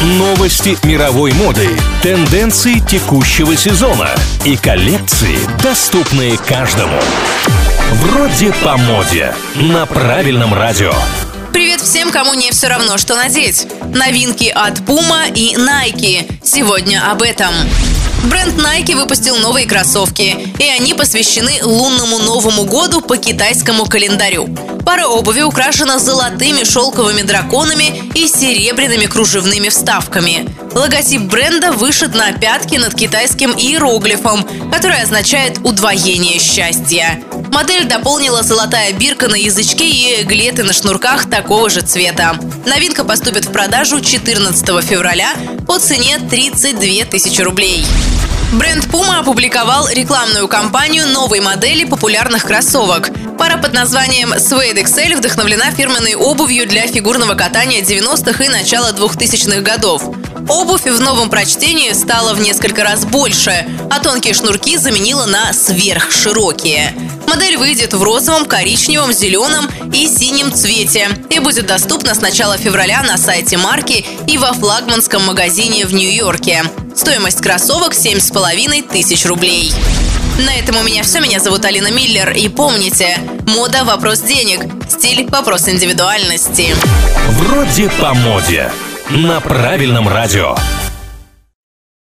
Новости мировой моды, тенденции текущего сезона и коллекции, доступные каждому. Вроде по моде. На правильном радио. Привет всем, кому не все равно, что надеть. Новинки от Puma и Nike. Сегодня об этом. Бренд Nike выпустил новые кроссовки, и они посвящены лунному Новому году по китайскому календарю. Пара обуви украшена золотыми шелковыми драконами и серебряными кружевными вставками. Логотип бренда вышит на пятке над китайским иероглифом, который означает «удвоение счастья». Модель дополнила золотая бирка на язычке и глеты на шнурках такого же цвета. Новинка поступит в продажу 14 февраля по цене 32 тысячи рублей. Бренд Puma опубликовал рекламную кампанию новой модели популярных кроссовок. Пара под названием Suede XL вдохновлена фирменной обувью для фигурного катания 90-х и начала 2000-х годов. Обувь в новом прочтении стала в несколько раз больше, а тонкие шнурки заменила на сверхширокие. Модель выйдет в розовом, коричневом, зеленом и синем цвете и будет доступна с начала февраля на сайте марки и во флагманском магазине в Нью-Йорке. Стоимость кроссовок 7,5 тысяч рублей. На этом у меня все. Меня зовут Алина Миллер. И помните, мода – вопрос денег, стиль – вопрос индивидуальности. Вроде по моде. На правильном радио.